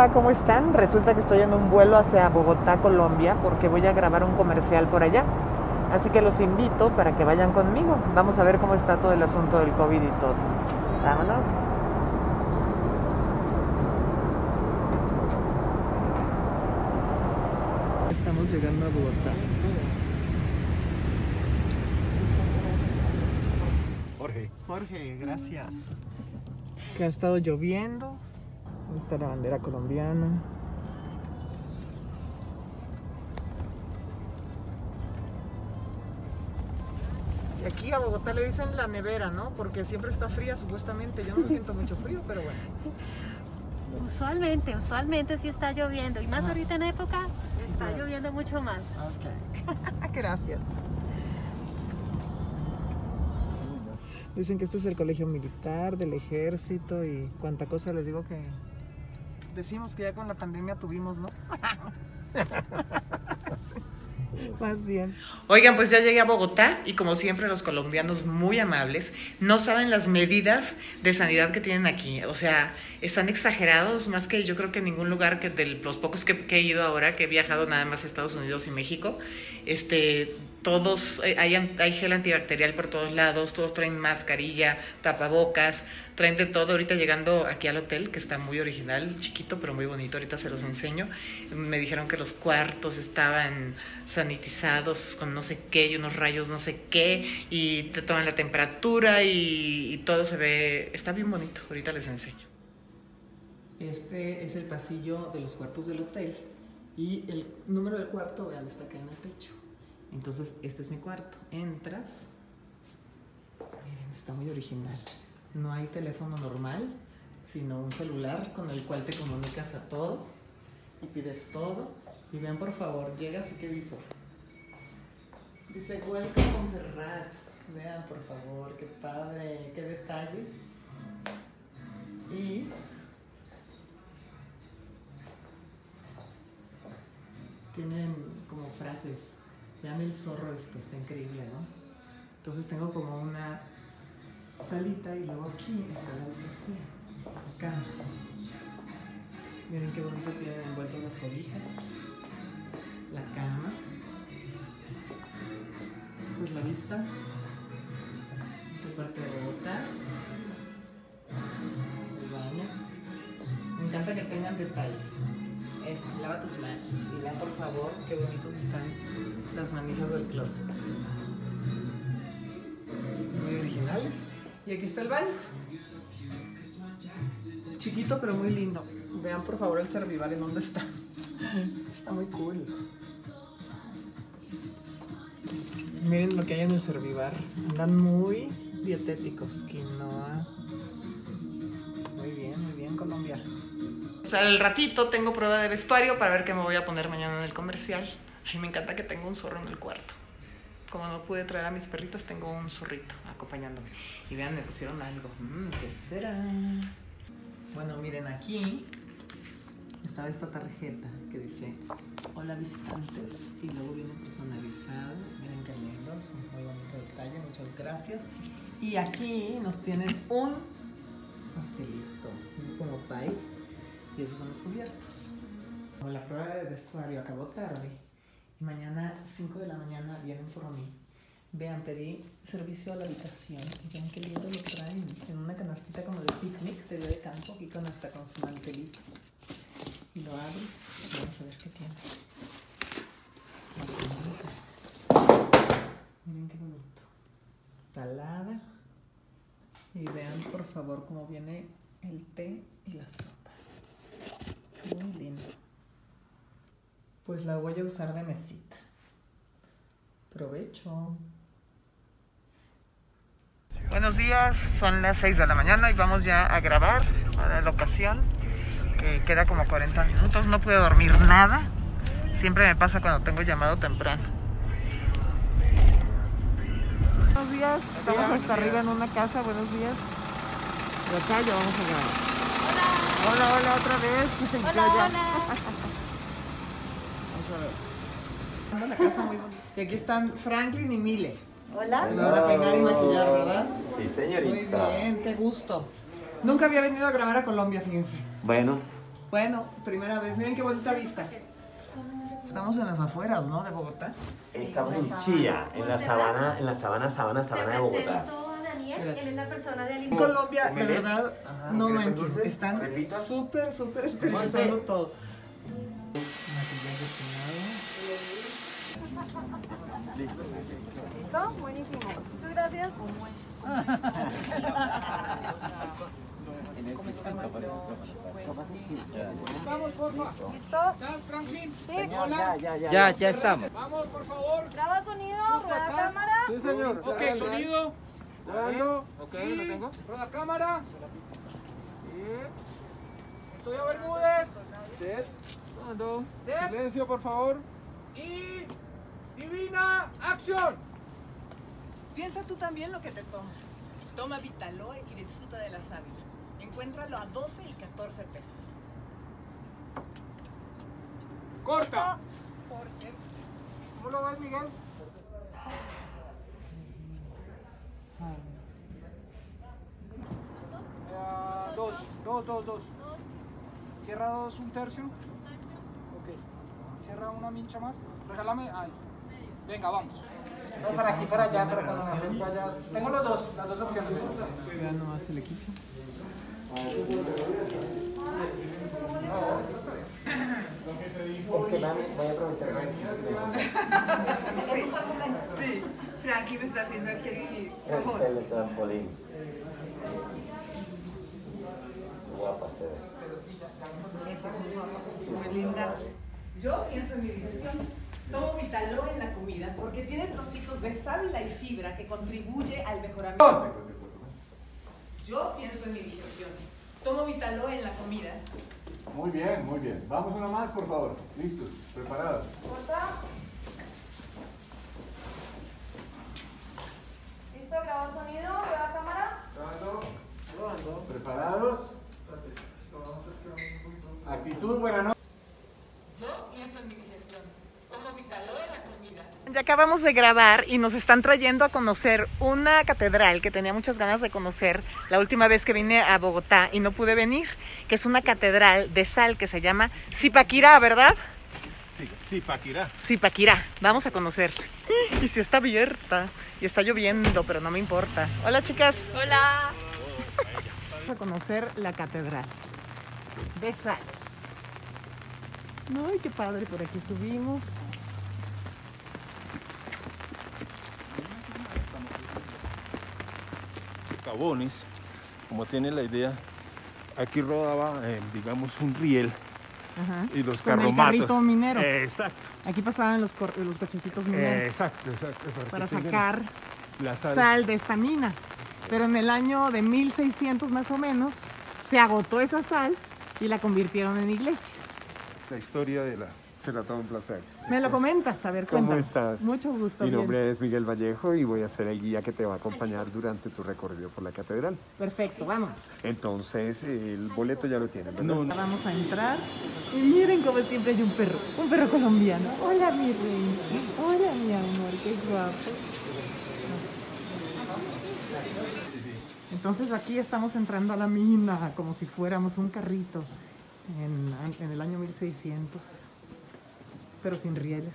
Hola, ¿cómo están? Resulta que estoy en un vuelo hacia Bogotá, Colombia, porque voy a grabar un comercial por allá. Así que los invito para que vayan conmigo. Vamos a ver cómo está todo el asunto del COVID y todo. Vámonos. Estamos llegando a Bogotá. Jorge. Jorge, gracias. Que ha estado lloviendo. Ahí está la bandera colombiana. Y aquí a Bogotá le dicen la nevera, ¿no? Porque siempre está fría supuestamente. Yo no siento mucho frío, pero bueno. Usualmente, usualmente sí está lloviendo y más Ah. ahorita en época está lloviendo mucho más. Ok. Gracias. Dicen que este es el colegio militar, del ejército y cuánta cosa les digo que decimos que ya con la pandemia tuvimos, ¿no? Más bien. Oigan, pues ya llegué a Bogotá y como siempre los colombianos muy amables no saben las medidas de sanidad que tienen aquí. O sea, están exagerados más que yo creo que en ningún lugar que de los pocos que, que he ido ahora, que he viajado nada más a Estados Unidos y México, este, todos, eh, hay, hay gel antibacterial por todos lados, todos traen mascarilla, tapabocas, traen de todo. Ahorita llegando aquí al hotel, que está muy original, chiquito pero muy bonito, ahorita se los enseño, me dijeron que los cuartos estaban sanitizados con no sé qué y unos rayos no sé qué y te toman la temperatura y, y todo se ve, está bien bonito, ahorita les enseño. Este es el pasillo de los cuartos del hotel y el número del cuarto, vean, está acá en el techo. Entonces, este es mi cuarto. Entras. Miren, está muy original. No hay teléfono normal, sino un celular con el cual te comunicas a todo y pides todo. Y vean, por favor, llegas y ¿qué dice? Dice, welcome Montserrat. Vean, por favor, qué padre, qué detalle. Y tienen como frases. Vean el zorro este, está increíble, ¿no? Entonces tengo como una salita y luego aquí está la habitación. Acá. Miren qué bonito tienen envueltas las cobijas. La cama. Pues la vista. De parte de Bogotá. El baño. Me encanta que tengan detalles. Esto, lava tus manos. Y vean por favor qué bonitos están las manijas del closet. Muy originales. Y aquí está el baño. Chiquito pero muy lindo. Vean por favor el servival en dónde está. Está muy cool. Miren lo que hay en el servivar. Andan muy dietéticos. Quinoa. Muy bien, muy bien, Colombia. Sea, al ratito tengo prueba de vestuario para ver qué me voy a poner mañana en el comercial. Ay, me encanta que tengo un zorro en el cuarto. Como no pude traer a mis perritas, tengo un zorrito acompañándome. Y vean, me pusieron algo. Mm, ¿Qué será? Bueno, miren, aquí estaba esta tarjeta que dice Hola visitantes y luego viene personalizado. Miren qué lindos, muy bonito detalle, muchas gracias. Y aquí nos tienen un pastelito, como pie. Y esos son los cubiertos. Como la prueba de vestuario acabó tarde y mañana 5 de la mañana vienen por mí. Vean, pedí servicio a la habitación y vean qué lindo lo traen. En una canastita como de picnic, día de campo, y con hasta con su mantelito. Y lo abres y vamos a ver qué tiene. Miren qué bonito. Salada. Y vean por favor cómo viene el té y la sopa. Muy lindo. Pues la voy a usar de mesita. Provecho. Buenos días, son las 6 de la mañana y vamos ya a grabar a la ocasión que queda como 40 minutos. No puedo dormir nada. Siempre me pasa cuando tengo llamado temprano. Buenos días, estamos hasta arriba en una casa. Buenos días. De acá ya vamos a grabar. Hola, hola, otra vez. Yo Hola, ya. hola. Vamos a ver. La casa muy bonita. Y aquí están Franklin y Mile. Hola. Me van a peinar y maquillar, ¿verdad? Sí, Muy señorita. bien, qué gusto. Nunca había venido a grabar a Colombia, fíjense. Bueno, Bueno, primera vez. Miren qué bonita vista. Estamos en las afueras, ¿no? De Bogotá. Estamos en Chía, en la sabana, en la sabana, sabana, sabana de Bogotá. Presento a Daniel, Gracias. él es la persona de En. Colombia, de verdad, no ¿Quieres manches. Están súper, súper esterilizando todo. Maquillaje ¿Listo? Buenísimo. Muchas gracias. Vamos. ¿Listo? ¿Estás, Franklin? Sí. Hola. Ya, ya estamos. Vamos, por favor. Graba sonido, cámara. Sí, señor. Ok, sonido. Grabando. Ok, lo tengo. Rueda cámara. Estoy a Bermúdez. Set. Set. Silencio, por favor. Y. Divina, acción. Piensa tú también lo que te tomas. Toma Vitaloe y disfruta de la sábila. Encuéntralo a 12 y 14 pesos. Corta. ¿Cómo lo ves, Miguel? Eh, dos, dos, dos. Cierra dos, un tercio. Ok. Cierra una mincha más. Regálame. Ahí está. Venga, vamos. No para aquí, para allá, pero cuando me acerco allá. Tengo los dos, las dos opciones. Vean nomás el equipo. Voy a aprovechar. Sí, Frankie me está haciendo aquí el El teletrampolín. Guapa se ve. Muy linda. Yo pienso en mi digestión. Tomo Vitaloe en la comida porque tiene trocitos de sábila y fibra que contribuye al mejoramiento. Yo pienso en mi digestión. Tomo Vitaloe en la comida Muy bien, muy bien. Vamos una más, por favor. Listos, preparados. Corta. ¿Listo? Graba sonido, rueda cámara. ¿Preparados? Actitud, buena noche. Ya acabamos de grabar y nos están trayendo a conocer una catedral que tenía muchas ganas de conocer la última vez que vine a Bogotá y no pude venir, que es una catedral de sal que se llama Zipaquirá, ¿verdad? Sí, sí, Paquirá. Zipaquirá. Vamos a conocer. Y si está abierta y está lloviendo, pero no me importa. Hola, chicas. Hola. Vamos a conocer la catedral de sal. Ay, qué padre, por aquí subimos. Cabones, como tiene la idea, aquí rodaba, eh, digamos, un riel Ajá. y los Con el carromatos. carrito minero. Exacto. Aquí pasaban los, los cochecitos mineros Exacto, exacto. para sacar la sal. sal de esta mina. Pero en el año de 1600 más o menos se agotó esa sal y la convirtieron en iglesia. La historia de la Será todo un placer. ¿Me lo comentas? A ver, ¿Cómo cuéntame. estás? Mucho gusto. Mi bien. nombre es Miguel Vallejo y voy a ser el guía que te va a acompañar durante tu recorrido por la catedral. Perfecto, vamos. Entonces, el boleto ya lo tienen, ¿verdad? No, no. Vamos a entrar y miren como siempre hay un perro, un perro colombiano. Hola mi rey, hola mi amor, qué guapo. Entonces aquí estamos entrando a la mina como si fuéramos un carrito en, en el año 1600, pero sin rieles,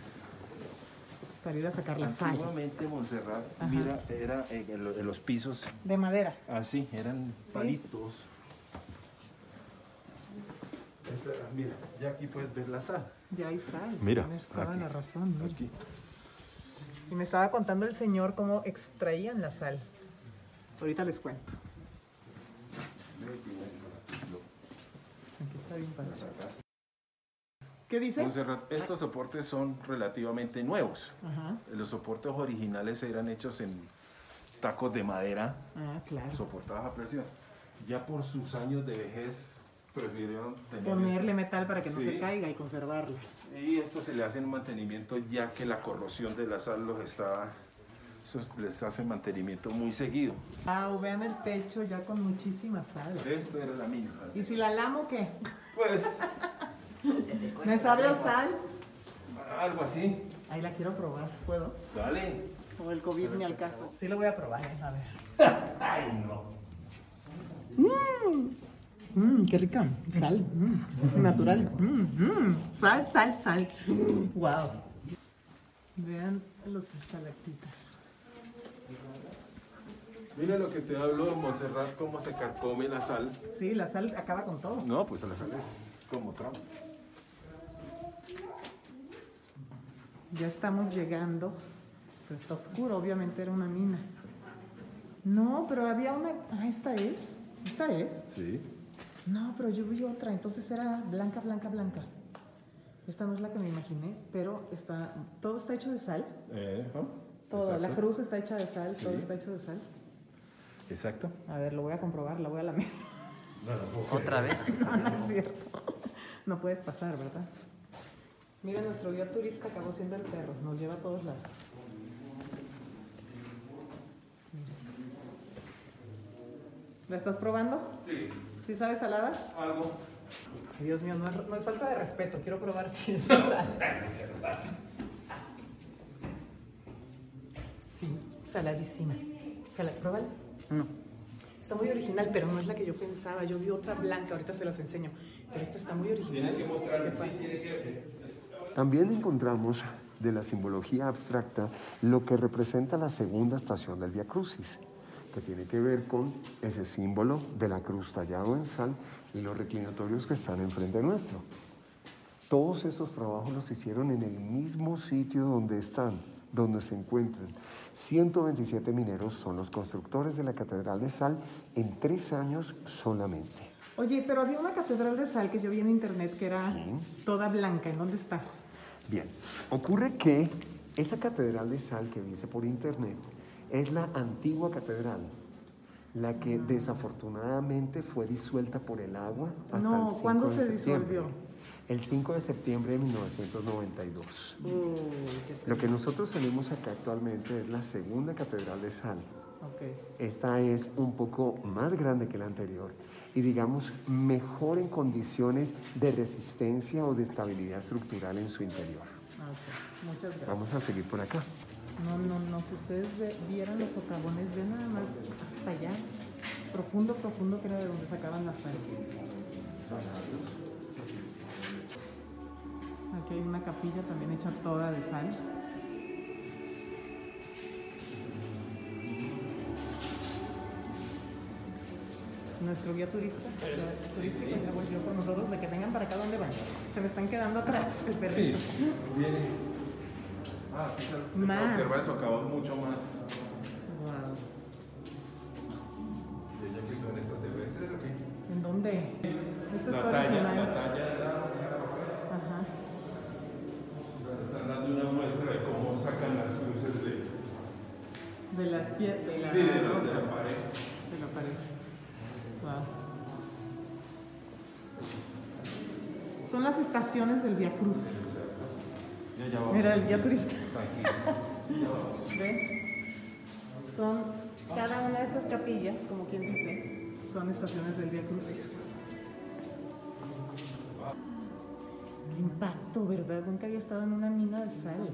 para ir a sacar la sal Antiguamente Montserrat, Ajá. mira, era en, en lo- en los pisos de madera. así, eran palitos. Esta- mira, ya aquí puedes ver la sal. Ya hay sal. Mira, aquí, la razón. mira. Aquí. Y me estaba contando el señor cómo extraían la sal. Ahorita les cuento. Aquí está bien padre. ¿Qué dices? Estos soportes son relativamente nuevos. Ajá. Los soportes originales eran hechos en tacos de madera Ah, claro. soportados a presión. Ya por sus años de vejez prefirieron tener Ponerle metal para que no Sí. se caiga y conservarla. Y esto se le hace un mantenimiento ya que la corrosión de la sal los está, eso les hace mantenimiento muy seguido. Ah, vean el techo ya con muchísima sal. Esto era la mina. ¿Y si la lamo qué? Pues ¿Me sabe a sal? algo así. Ahí la quiero probar. ¿Puedo? Dale. O el COVID ni al caso. Sí lo voy a probar, eh, a ver. Ay, no. Mmm, qué rica. Sal. mm, natural. Mm, sal, sal, sal. Wow. Vean los estalactitas. Mira lo que te hablo, Monserrat, cómo se carcome la sal. Sí, la sal acaba con todo. No, pues la sal es como Trump. Ya estamos llegando. Pero está oscuro, obviamente era una mina. No, pero había una. Ah, esta es. Esta es. Sí. No, pero yo vi otra, entonces era blanca, blanca, blanca. Esta no es la que me imaginé, pero está. Todo está hecho de sal. Eh, ¿no? Todo. La cruz está hecha de sal, todo está hecho de sal. Exacto. A ver, lo voy a comprobar, la voy a lamer. ¿Otra vez? No, no es cierto. No puedes pasar, ¿verdad? Mira, nuestro guía turista acabó siendo el perro, nos lleva a todos lados. ¿La estás probando? Sí. ¿Sí sabe salada? Algo. Ay, Dios mío, no es, no es falta de respeto, quiero probar si es sal. Sí, saladísima. Sala, ¿Pruébala? No. Está muy original, pero no es la que yo pensaba. Yo vi otra blanca, ahorita se las enseño. Pero esta está muy original. Tienes que mostrarme, Qué sí, tiene que... También encontramos de la simbología abstracta lo que representa la segunda estación del Via Crucis, que tiene que ver con ese símbolo de la cruz tallado en sal y los reclinatorios que están enfrente nuestro. Todos esos trabajos los hicieron en el mismo sitio donde están, donde se encuentran. 127 mineros son los constructores de la Catedral de Sal en tres años solamente. Oye, pero había una catedral de sal que yo vi en internet que era Sí. toda blanca. ¿En dónde está? Bien, ocurre que esa catedral de sal que viste por internet es la antigua catedral, la que desafortunadamente fue disuelta por el agua hasta No, el 5 ¿cuándo de se septiembre. disolvió? El 5 de septiembre de 1992. Uy, qué Lo que nosotros tenemos acá actualmente es la segunda catedral de sal. Ok. Esta es un poco más grande que la anterior y digamos mejor en condiciones de resistencia o de estabilidad estructural en su interior. ok. Muchas gracias. Vamos a seguir por acá. No, no, no. Si ustedes vieran los socavones, ven nada más hasta allá. Profundo, profundo, que era de donde sacaban la sal. Aquí hay una capilla también hecha toda de sal. Nuestro guía turista, guía turístico, voy yo con nosotros, de que vengan para acá, ¿dónde van? Se me están quedando atrás el Sí, viene. Ah, aquí se, se puede Más. observar el socavón mucho más. Wow. ¿Y ella que son extraterrestres o qué? ¿En dónde? Esta La está talla, la talla de la Ajá. Están dando una muestra de cómo sacan las cruces de, De las piedras. De la, sí, de, la, de la pared. de la pared. Wow. Son las estaciones del Via Crucis. Mira, el guía turista. Son cada una de estas capillas, como quien dice, son estaciones del Via Crucis. Qué impacto, ¿verdad? Nunca había estado en una mina de sal.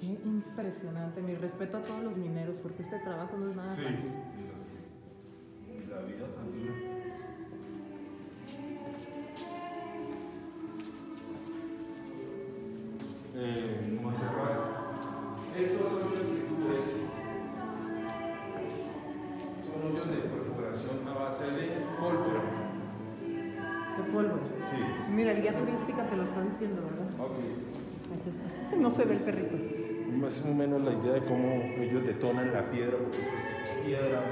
Qué impresionante. Mi respeto a todos los mineros, porque este trabajo no es nada Sí. fácil. Y la vida tan guía turística te lo está diciendo, ¿verdad? Ok. Aquí está. No se ve el perrito. Más o menos la idea de cómo ellos detonan la piedra, porque es piedra.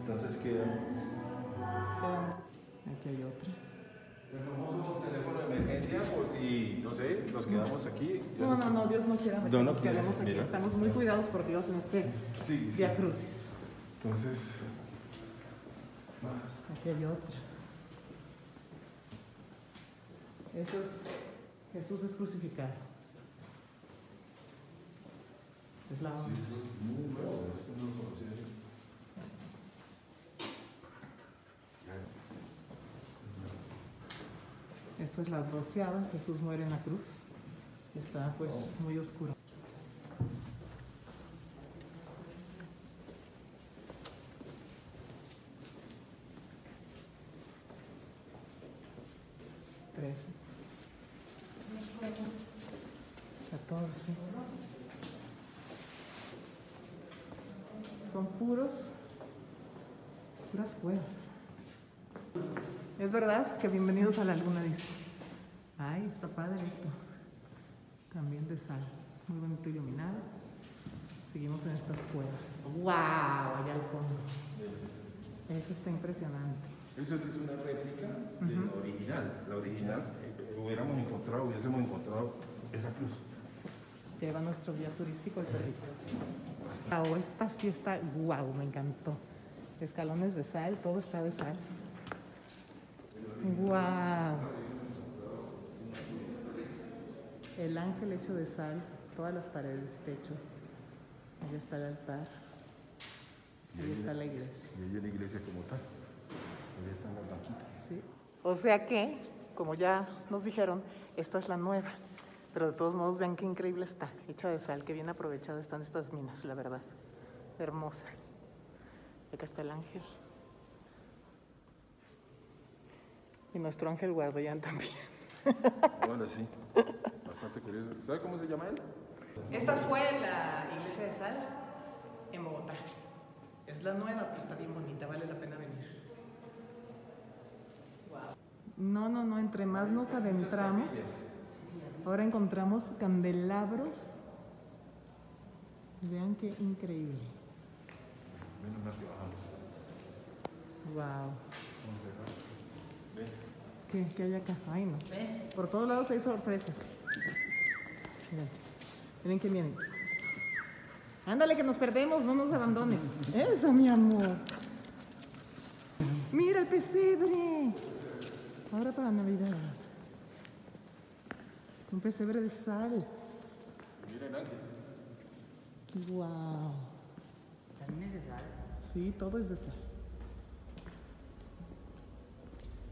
Entonces queda. Aquí hay otra. El famoso teléfono de emergencia, por si, no sé, nos quedamos aquí. No, no, no, Dios no quiera que No, no nos quedemos aquí. mira. Estamos muy cuidados por Dios en este Sí, sí. Via Crucis. Entonces, Aquí hay otra. Esto es Jesús es crucificado. Es la onda. Esta es la doceava. Jesús muere en la cruz. Está pues muy oscuro. Ahora sí. Son puros, puras cuevas. Es verdad que bienvenidos a la luna, dice. Ay, está padre esto. También de sal. Muy bonito iluminado. Seguimos en estas cuevas. ¡Wow! Allá al fondo. Eso está impresionante. Eso sí es una réplica de la original. La original, eh, hubiéramos encontrado, hubiésemos encontrado esa cruz. Lleva nuestro guía turístico el perrito. Wow, esta sí está, wow, me encantó. Escalones de sal, todo está de sal. Wow. El ángel hecho de sal, todas las paredes, techo. Allá está el altar. Ahí está la iglesia. Y ahí la iglesia como tal. Ahí están las banquitas. Sí. O sea que, como ya nos dijeron, esta es la nueva. Pero de todos modos, vean qué increíble está, hecha de sal, qué bien aprovechada están estas minas, la verdad. Hermosa. Acá está el ángel. Y nuestro ángel guardián también. Bueno, sí. Bastante curioso. ¿Sabe cómo se llama él? Esta fue la iglesia de sal en Bogotá. Es la nueva, pero está bien bonita, vale la pena venir. No, no, no, entre más nos adentramos, ahora encontramos candelabros. Vean qué increíble. Menos mal que bajamos. Wow. ¿Qué, ¿Qué hay acá? Ay, no. Por todos lados hay sorpresas. Miren, miren que vienen. Ándale, que nos perdemos, no nos abandones. Eso, mi amor. Mira el pesebre. Ahora para Navidad. Un pesebre de sal. Miren, Ángel. Wow. ¿También es de sal? Sí, todo es de sal.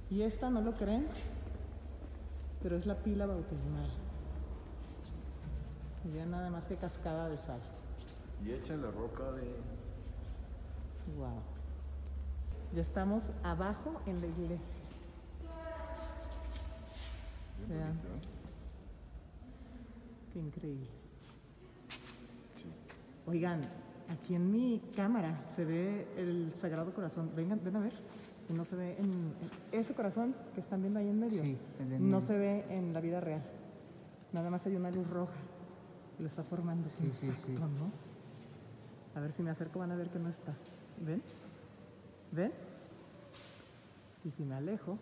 Y esta no lo creen, pero es la pila bautismal. Y ya nada más que cascada de sal. Y echan la roca de. Wow. Ya estamos abajo en la iglesia. Bien Vean. bonito, ¿eh? Qué increíble. Oigan, aquí en mi cámara se ve el Sagrado Corazón. Vengan, ven a ver. No se ve en, en- ese corazón que están viendo ahí en medio. Sí, en no se ve en la vida real. Nada más hay una luz roja. que Lo está formando. Sí, sí, sí. ¿no? A ver si me acerco van a ver que no está. ¿Ven? ¿Ven? Y si me alejo.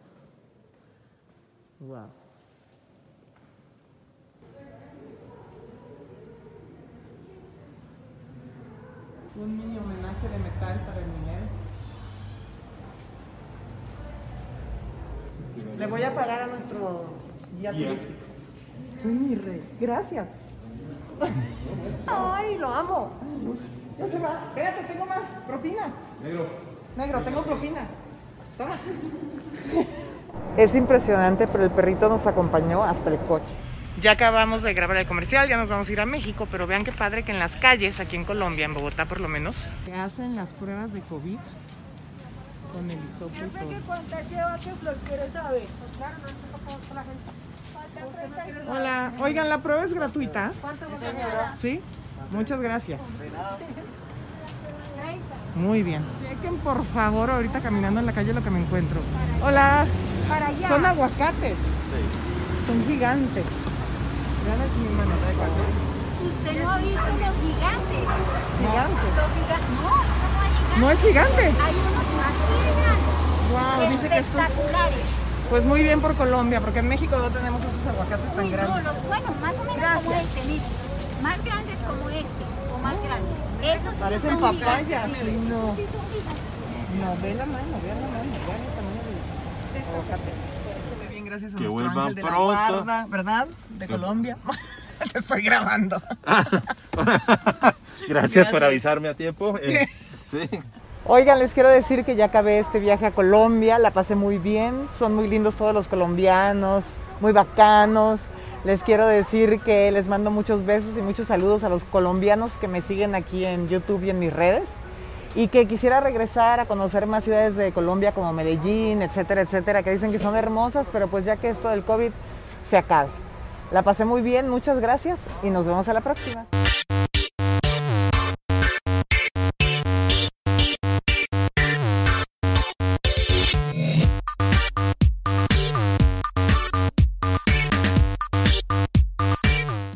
Wow. Un mini homenaje de metal para el minero. Le voy a pagar a nuestro guía turístico. Uy, mi rey. Gracias. Ay, lo amo. Ya se va. Espérate, tengo más. Propina. Negro. Negro, tengo propina. Toma. Es impresionante, pero el perrito nos acompañó hasta el coche. Ya acabamos de grabar el comercial, ya nos vamos a ir a México, pero vean qué padre que en las calles, aquí en Colombia, en Bogotá por lo menos, Que hacen las pruebas de COVID con el hisopo y todo. cuántas lleva, qué flor quiere saber. Hola, oigan, la prueba es gratuita. Sí, muchas gracias. Muy bien. Chequen por favor ahorita caminando en la calle lo que me encuentro. Hola. Para allá. Son aguacates. Son gigantes. Usted no ha visto los gigantes. Gigantes. Los gigantes. No, esto no hay gigantes. No es gigante. Hay unos más gigantes. Wow, dice que esto es... Espectaculares. Pues muy bien por Colombia, porque en México no tenemos esos aguacates tan Uy, no, grandes. los, bueno, más o menos como este, mire. Más grandes como este, o más grandes. Esos sí Parecen son papayas. sí, no. Sí, son. No, ve la mano, ve la mano, vean el tamaño del aguacate. Gracias a Que nuestro vuelvan ángel de la pronto. guarda, ¿verdad? De Colombia. Te estoy grabando. Gracias, por avisarme a tiempo. Eh, sí. Oigan, les quiero decir que ya acabé este viaje a Colombia, la pasé muy bien, son muy lindos todos los colombianos, muy bacanos. Les quiero decir que les mando muchos besos y muchos saludos a los colombianos que me siguen aquí en YouTube y en mis redes y que quisiera regresar a conocer más ciudades de Colombia como Medellín, etcétera, etcétera, que dicen que son hermosas, pero pues ya que esto del COVID se acabe. La pasé muy bien, muchas gracias y nos vemos a la próxima.